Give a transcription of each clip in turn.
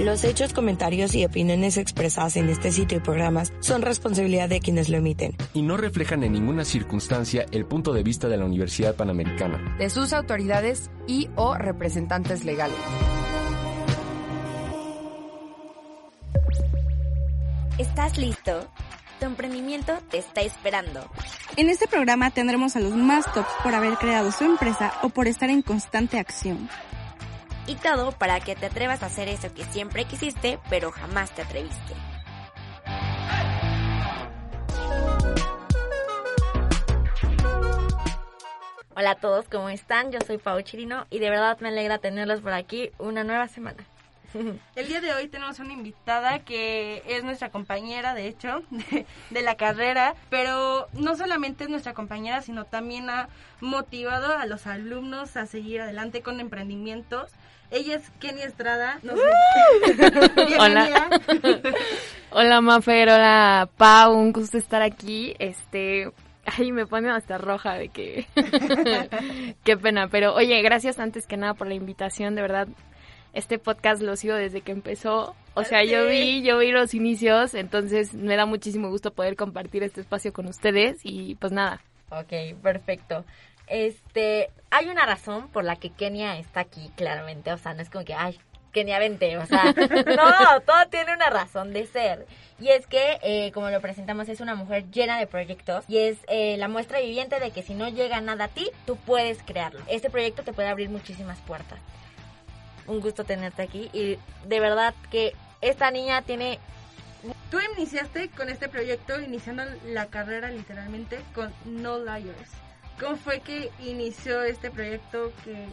Los hechos, comentarios y opiniones expresadas en este sitio y programas son responsabilidad de quienes lo emiten. Y no reflejan en ninguna circunstancia el punto de vista de la Universidad Panamericana. De sus autoridades y o representantes legales. ¿Estás listo? Tu emprendimiento te está esperando. En este programa tendremos a los más tops por haber creado su empresa o por estar en constante acción. Para que te atrevas a hacer eso que siempre quisiste, pero jamás te atreviste. Hola a todos, ¿cómo están? Yo soy Pau Chirino y de verdad me alegra tenerlos por aquí una nueva semana. El día de hoy tenemos una invitada que es nuestra compañera, de hecho, de, la carrera, pero no solamente es nuestra compañera, sino también ha motivado a los alumnos a seguir adelante con emprendimientos. Ella es Kenia Estrada. hola. hola Mafer, hola Pau, un gusto estar aquí. Este, ay, me pone hasta roja de que qué pena, pero oye, gracias antes que nada por la invitación, de verdad. Este podcast lo sigo desde que empezó. O sea, yo vi, yo vi los inicios, entonces me da muchísimo gusto poder compartir este espacio con ustedes y pues nada. Ok, perfecto. Este, hay una razón por la que Kenia está aquí, claramente. O sea, no es como que, ay, Kenia, vente. O sea, no, todo tiene una razón de ser. Y es que, eh, como lo presentamos, es una mujer llena de proyectos y es eh, la muestra viviente de que si no llega nada a ti, tú puedes crearlo. Este proyecto te puede abrir muchísimas puertas. Un gusto tenerte aquí y de verdad que esta niña tiene Tú iniciaste con este proyecto, iniciando la carrera literalmente con No Liars. ¿Cómo fue que inició este proyecto que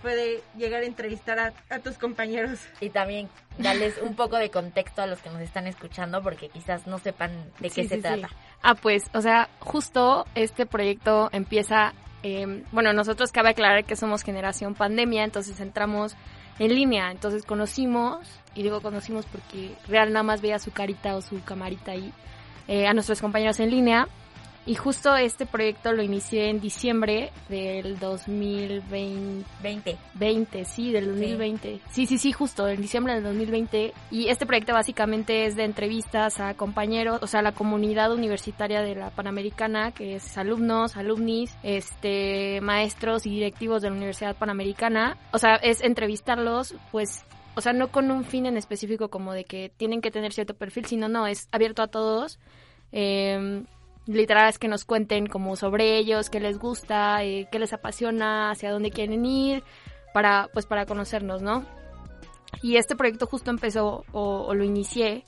puede llegar a entrevistar a, tus compañeros? Y también darles un poco de contexto a los que nos están escuchando porque quizás no sepan de qué se trata. Ah, pues, o sea, justo este proyecto empieza, eh, bueno, nosotros cabe aclarar que somos generación pandemia, entonces entramos en línea, entonces conocimos, y digo conocimos porque real nada más veía su carita o su camarita ahí, eh, a nuestros compañeros en línea y justo este proyecto lo inicié en diciembre del 2020. 20. sí, del 2020. Sí. sí, sí, justo, en diciembre del 2020. Y este proyecto básicamente es de entrevistas a compañeros, o sea, la comunidad universitaria de la Panamericana, que es alumnos, alumnis, este, maestros y directivos de la Universidad Panamericana. O sea, es entrevistarlos, pues o sea, no con un fin en específico como de que tienen que tener cierto perfil, sino no, es abierto a todos. Eh, literal es que nos cuenten como sobre ellos, qué les gusta, eh, qué les apasiona, hacia dónde quieren ir, para, pues para conocernos, ¿no? Y este proyecto justo empezó o, lo inicié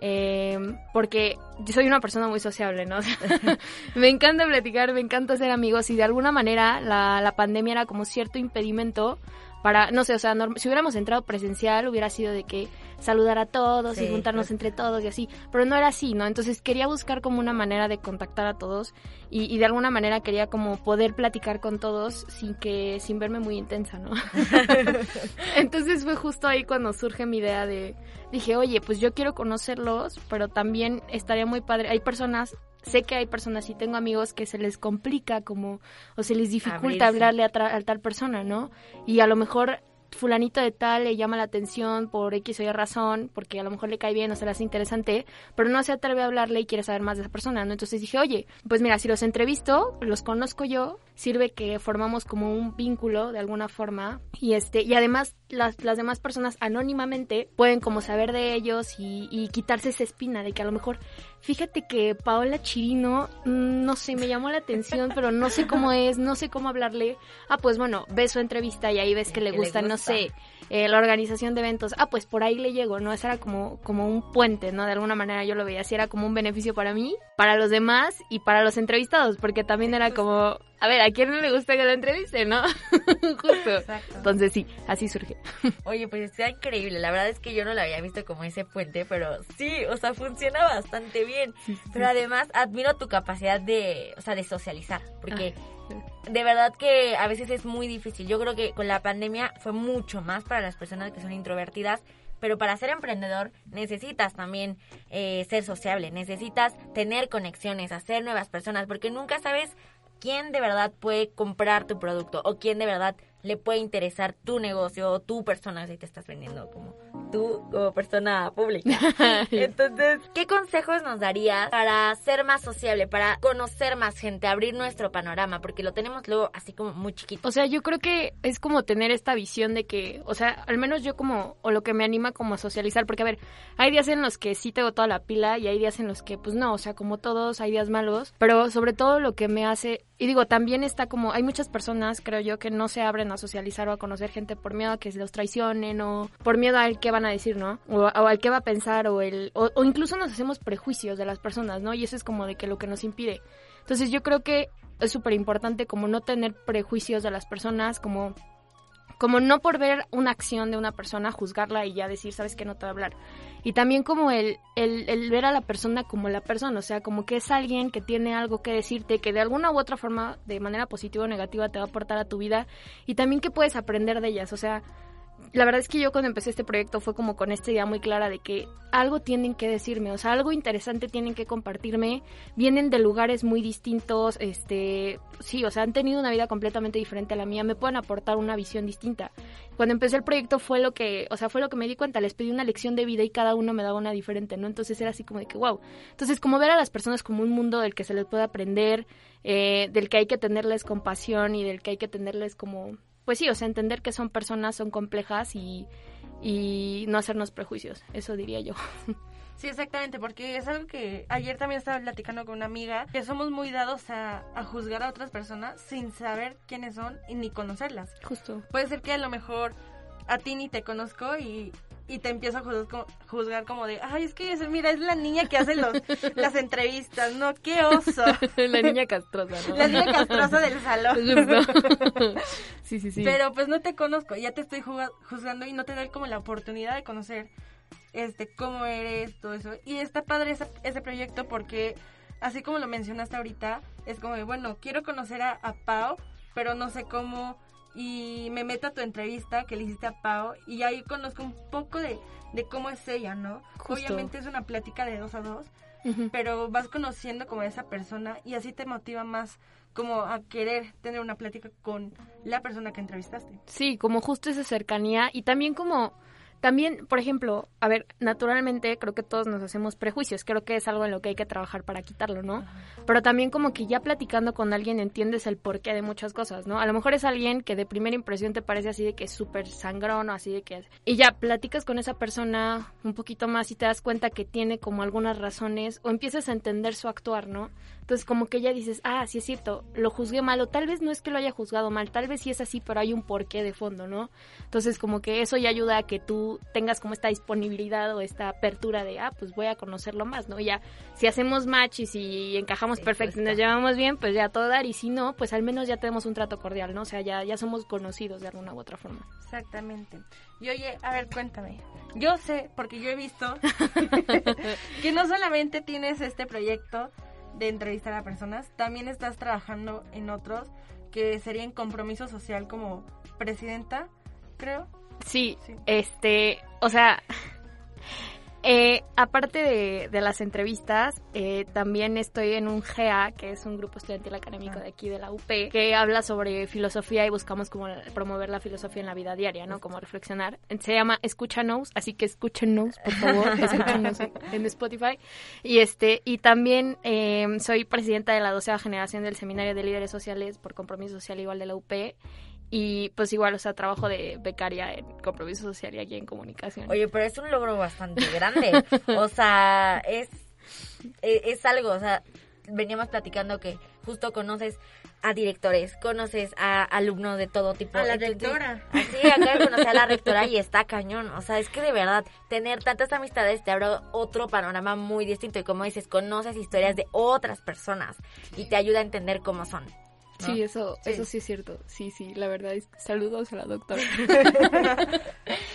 eh, porque yo soy una persona muy sociable, ¿no? me encanta platicar, me encanta ser amigos y de alguna manera la, la pandemia era como cierto impedimento para, no sé, o sea, si hubiéramos entrado presencial hubiera sido de que saludar a todos y juntarnos entre todos y así, pero no era así, ¿no? Entonces quería buscar como una manera de contactar a todos y, y de alguna manera quería como poder platicar con todos sin que, sin verme muy intensa, ¿no? Entonces fue justo ahí cuando surge mi idea de, dije, oye, pues yo quiero conocerlos, pero también estaría muy padre, hay personas sé que hay personas y tengo amigos que se les complica como o se les dificulta hablarle a, a, tal persona, ¿no? Y a lo mejor fulanito de tal le llama la atención por X o Y razón, porque a lo mejor le cae bien o se le hace interesante, pero no se atreve a hablarle y quiere saber más de esa persona, ¿no? Entonces dije, oye, pues mira, si los entrevisto, los conozco yo, sirve que formamos como un vínculo de alguna forma y este y además las, las demás personas anónimamente pueden como saber de ellos y, y quitarse esa espina de que a lo mejor fíjate que Paola Chirino mm, no sé me llamó la atención pero no sé cómo es no sé cómo hablarle ah pues bueno ves su entrevista y ahí ves que le gusta, no sé eh, la organización de eventos ah pues por ahí le llego no esa era como como un puente no de alguna manera yo lo veía así era como un beneficio para mí para los demás y para los entrevistados porque también era como a ver, ¿a quién no le gusta que lo entreviste, no? Justo. Exacto. Entonces sí, así surge. Oye, pues está increíble. La verdad es que yo no lo había visto como ese puente, pero sí, o sea, funciona bastante bien. Pero además admiro tu capacidad de, o sea, de socializar, porque de verdad que a veces es muy difícil. Yo creo que con la pandemia fue mucho más para las personas que son introvertidas, pero para ser emprendedor necesitas también eh, ser sociable, necesitas tener conexiones, hacer nuevas personas, porque nunca sabes quién de verdad puede comprar tu producto o quién de verdad le puede interesar tu negocio o tu persona si te estás vendiendo como tú como persona pública. Entonces, ¿qué consejos nos darías para ser más sociable, para conocer más gente, abrir nuestro panorama? Porque lo tenemos luego así como muy chiquito. O sea, yo creo que es como tener esta visión de que, o sea, al menos yo como, o lo que me anima como a socializar, porque a ver, hay días en los que sí tengo toda la pila y hay días en los que pues no, o sea, como todos, hay días malos, pero sobre todo lo que me hace, y digo, también está como, hay muchas personas, creo yo, que no se abren a socializar o a conocer gente por miedo a que se los traicionen o por miedo al que van a decir, ¿no? O, al que va a pensar o el o, o, incluso nos hacemos prejuicios de las personas, ¿no? Y eso es como de que lo que nos impide. Entonces yo creo que es súper importante como no tener prejuicios de las personas, como como no por ver una acción de una persona juzgarla y ya decir, sabes que no te va a hablar. Y también como el, el, el, ver a la persona como la persona, o sea, como que es alguien que tiene algo que decirte, que de alguna u otra forma, de manera positiva o negativa, te va a aportar a tu vida y también que puedes aprender de ellas, o sea, la verdad es que yo cuando empecé este proyecto fue como con esta idea muy clara de que algo tienen que decirme, o sea, algo interesante tienen que compartirme, vienen de lugares muy distintos, este, sí, o sea, han tenido una vida completamente diferente a la mía, me pueden aportar una visión distinta. Cuando empecé el proyecto fue lo que, o sea, fue lo que me di cuenta, les pedí una lección de vida y cada uno me daba una diferente, ¿no? Entonces era así como de que, wow. Entonces, como ver a las personas como un mundo del que se les puede aprender, eh, del que hay que tenerles compasión y del que hay que tenerles como pues sí, o sea, entender que son personas, son complejas y, y no hacernos prejuicios, eso diría yo. Sí, exactamente, porque es algo que ayer también estaba platicando con una amiga, que somos muy dados a, a, juzgar a otras personas sin saber quiénes son y ni conocerlas. Justo. Puede ser que a lo mejor a ti ni te conozco y, y te empiezo a juzgar como, de, ay, es que mira, es la niña que hace los, las entrevistas, ¿no? ¡Qué oso! la niña castrosa, ¿no? La niña castrosa del salón. sí, sí, sí. Pero pues no te conozco, ya te estoy juzgando y no te doy como la oportunidad de conocer este cómo eres, todo eso. Y está padre ese, ese proyecto porque, así como lo mencionaste ahorita, es como de, bueno, quiero conocer a, a Pau, pero no sé cómo y me meto a tu entrevista que le hiciste a Pau y ahí conozco un poco de, de cómo es ella, ¿no? Justo. Obviamente es una plática de dos a dos, uh -huh. pero vas conociendo como a esa persona y así te motiva más como a querer tener una plática con la persona que entrevistaste. Sí, como justo esa cercanía y también como también, por ejemplo, a ver, naturalmente creo que todos nos hacemos prejuicios, creo que es algo en lo que hay que trabajar para quitarlo, ¿no? Pero también como que ya platicando con alguien entiendes el porqué de muchas cosas, ¿no? A lo mejor es alguien que de primera impresión te parece así de que es súper sangrón o así de que es... Y ya platicas con esa persona un poquito más y te das cuenta que tiene como algunas razones o empiezas a entender su actuar, ¿no? Entonces como que ya dices, ah, sí es cierto, lo juzgué mal o tal vez no es que lo haya juzgado mal, tal vez sí es así, pero hay un porqué de fondo, ¿no? Entonces como que eso ya ayuda a que tú tengas como esta disponibilidad o esta apertura de, ah, pues voy a conocerlo más, ¿no? Y ya, si hacemos match y si encajamos sí, perfecto y nos llevamos bien, pues ya todo dar, y si no, pues al menos ya tenemos un trato cordial, ¿no? O sea, ya, ya somos conocidos de alguna u otra forma. Exactamente. Y oye, a ver, cuéntame. Yo sé, porque yo he visto que no solamente tienes este proyecto de entrevistar a personas, también estás trabajando en otros que serían compromiso social como presidenta, creo. Sí, sí, este, o sea, eh, aparte de, de, las entrevistas, eh, también estoy en un GA, que es un grupo estudiantil académico de aquí de la UP, que habla sobre filosofía y buscamos como promover la filosofía en la vida diaria, ¿no? Como reflexionar. Se llama Escúchanos, así que escúchenos, por favor, escúchenos en Spotify. Y este, y también eh, soy presidenta de la doceava generación del Seminario de Líderes Sociales por Compromiso Social Igual de la UP y pues igual, o sea, trabajo de becaria en compromiso social y aquí en comunicación. Oye, pero es un logro bastante grande. o sea, es, es, es, algo, o sea, veníamos platicando que justo conoces a directores, conoces a alumnos de todo tipo. A la rectora. Así, acá de conocer a la rectora y está cañón. O sea, es que de verdad, tener tantas amistades te abre otro panorama muy distinto. Y como dices, conoces historias de otras personas y te ayuda a entender cómo son. ¿No? Sí, eso, eso sí es cierto. Sí, sí, la verdad es saludos a la doctora.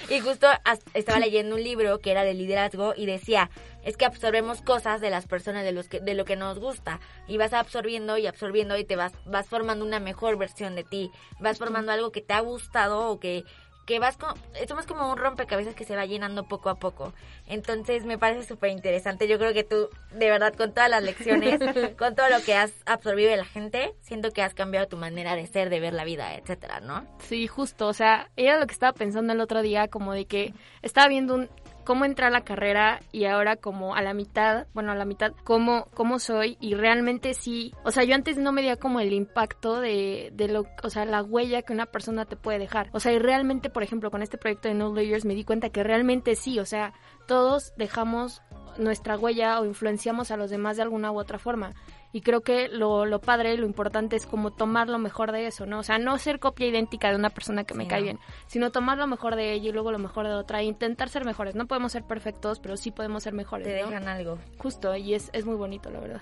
Y justo estaba leyendo un libro que era de liderazgo y decía, es que absorbemos cosas de las personas de los que de lo que nos gusta y vas absorbiendo y absorbiendo y te vas vas formando una mejor versión de ti, vas formando algo que te ha gustado o que que vas con, somos como un rompecabezas que se va llenando poco a poco. Entonces me parece súper interesante. Yo creo que tú, de verdad, con todas las lecciones, con todo lo que has absorbido de la gente, siento que has cambiado tu manera de ser, de ver la vida, etcétera, ¿no? Sí, justo, o sea, era lo que estaba pensando el otro día, como de que estaba viendo un, cómo entré a la carrera y ahora como a la mitad, bueno, a la mitad, cómo, cómo soy y realmente sí, o sea, yo antes no me medía como el impacto de, de lo, o sea, la huella que una persona te puede dejar. O sea, y realmente, por ejemplo, con este proyecto de No Layers me di cuenta que realmente sí, o sea, todos dejamos nuestra huella o influenciamos a los demás de alguna u otra forma. Y creo que lo, lo padre, lo importante es como tomar lo mejor de eso, ¿no? O sea, no ser copia idéntica de una persona que me Sí, cae no. bien, sino tomar lo mejor de ella y luego lo mejor de otra e intentar ser mejores. No podemos ser perfectos, pero sí podemos ser mejores, Te ¿no? dejan algo. Justo, y es, es muy bonito, la verdad.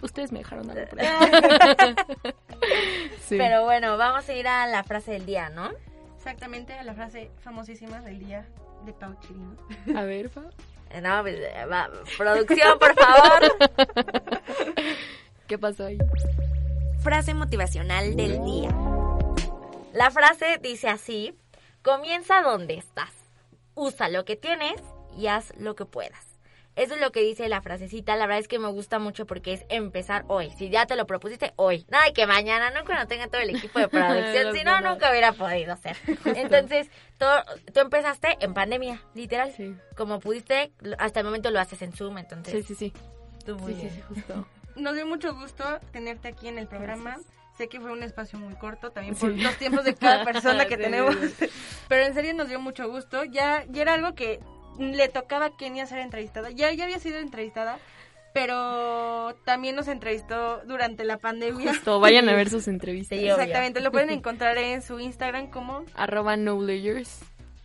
Ustedes me dejaron algo por. Sí. Pero bueno, vamos a ir a la frase del día, ¿no? Exactamente a la frase famosísima del día de Pau Chirino. A ver. Eh, No, pues, eh, va, producción, por favor. ¿Qué pasó ahí? Frase motivacional del día. La frase dice así, comienza donde estás. Usa lo que tienes y haz lo que puedas. Eso es lo que dice la frasecita. La verdad es que me gusta mucho porque es empezar hoy. Si ya te lo propusiste, hoy. Nada, que mañana, no cuando tenga todo el equipo de producción. Si no, nunca hubiera podido hacer. Entonces, todo, tú empezaste en pandemia, literal. Sí. Como pudiste, hasta el momento lo haces en Zoom. Entonces, Sí, sí, sí. tú muy Sí, sí, bien. sí, justo. Nos dio mucho gusto tenerte aquí en el programa. Sé que fue un espacio muy corto, también por Sí. los tiempos de cada persona que Sí, tenemos. sí, Pero en serio nos dio mucho gusto. Ya, ya era algo que le tocaba a Kenia ser entrevistada. Ya, ya había sido entrevistada, pero también nos entrevistó durante la pandemia. Justo, vayan a ver sus entrevistas. Exactamente, lo pueden encontrar en su Instagram como arroba no layers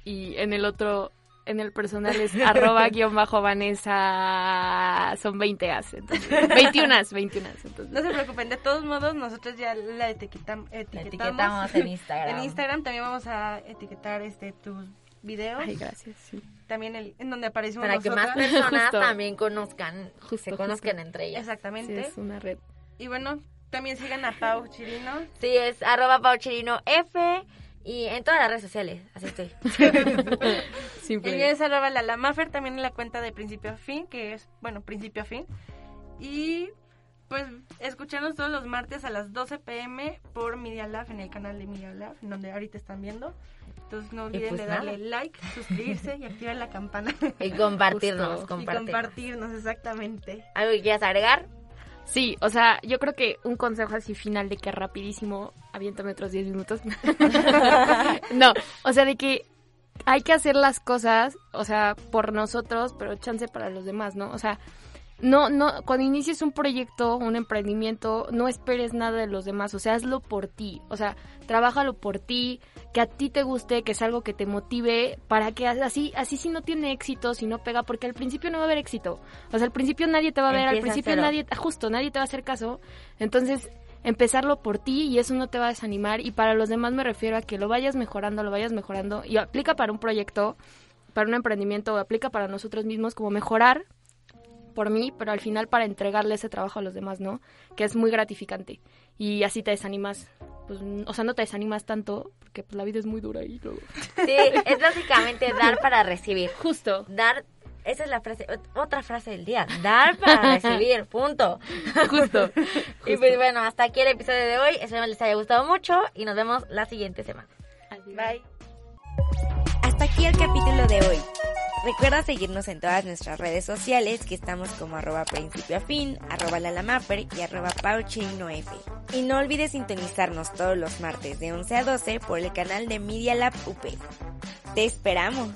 y en el otro en el personal es arroba guion bajo Vanessa son 20 as entonces 21 as 21 as, entonces No se preocupen, de todos modos nosotros ya la etiquetam- La etiquetamos. etiquetamos en Instagram. En Instagram también vamos a etiquetar este tus videos, ay gracias sí. también el, en donde aparecemos Para que más personas Justo. también conozcan, Justo, se conozcan justo. entre ellas. Sí, Exactamente. es una red Y bueno, también sigan a Pau Chirino. Sí, es arroba pauchirino F y en todas las redes sociales, así estoy. simple Ella es arroba la Lamafer, también en la cuenta de principio a fin, que es, bueno, principio a fin. Y pues escucharnos todos los martes a las 12 pm por Media Lab, en el canal de Media Lab, en donde ahorita están viendo. Entonces no olviden pues de darle nada. like, suscribirse y activar la campana. Y compartirnos, Justo. y compartirnos. compartirnos, exactamente. ¿Algo que quieras agregar? Sí o sea yo creo que un consejo así final de que rapidísimo aviéntame otros 10 minutos no o sea de que hay que hacer las cosas, o sea, por nosotros, pero chance para los demás, ¿no? O sea, no, no, cuando inicies un proyecto, un emprendimiento, no esperes nada de los demás, o sea, hazlo por ti, o sea, trabájalo por ti, que a ti te guste, que es algo que te motive, para que así, así si no tiene éxito, si no pega, porque al principio no va a haber éxito, o sea, al principio nadie te va a ver, al principio nadie, justo, nadie te va a hacer caso, entonces empezarlo por ti y eso no te va a desanimar y para los demás me refiero a que lo vayas mejorando, lo vayas mejorando y aplica para un proyecto, para un emprendimiento o aplica para nosotros mismos como mejorar por mí, pero al final para entregarle ese trabajo a los demás, ¿no? Que es muy gratificante y así te desanimas, pues, o sea, no te desanimas tanto porque pues, la vida es muy dura y luego. Sí, es básicamente dar para recibir. Justo. Dar, esa es la frase, ot- otra frase del día. Dar para recibir, punto. Justo. Y pues bueno, hasta aquí el episodio de hoy. Espero les haya gustado mucho y nos vemos la siguiente semana. Bye. Hasta aquí el capítulo de hoy. Recuerda seguirnos en todas nuestras redes sociales que estamos como arroba principio arroba lalamaper y arroba pauchinof. Y no olvides sintonizarnos todos los martes de 11 a 12 por el canal de Media Lab UP. ¡Te esperamos!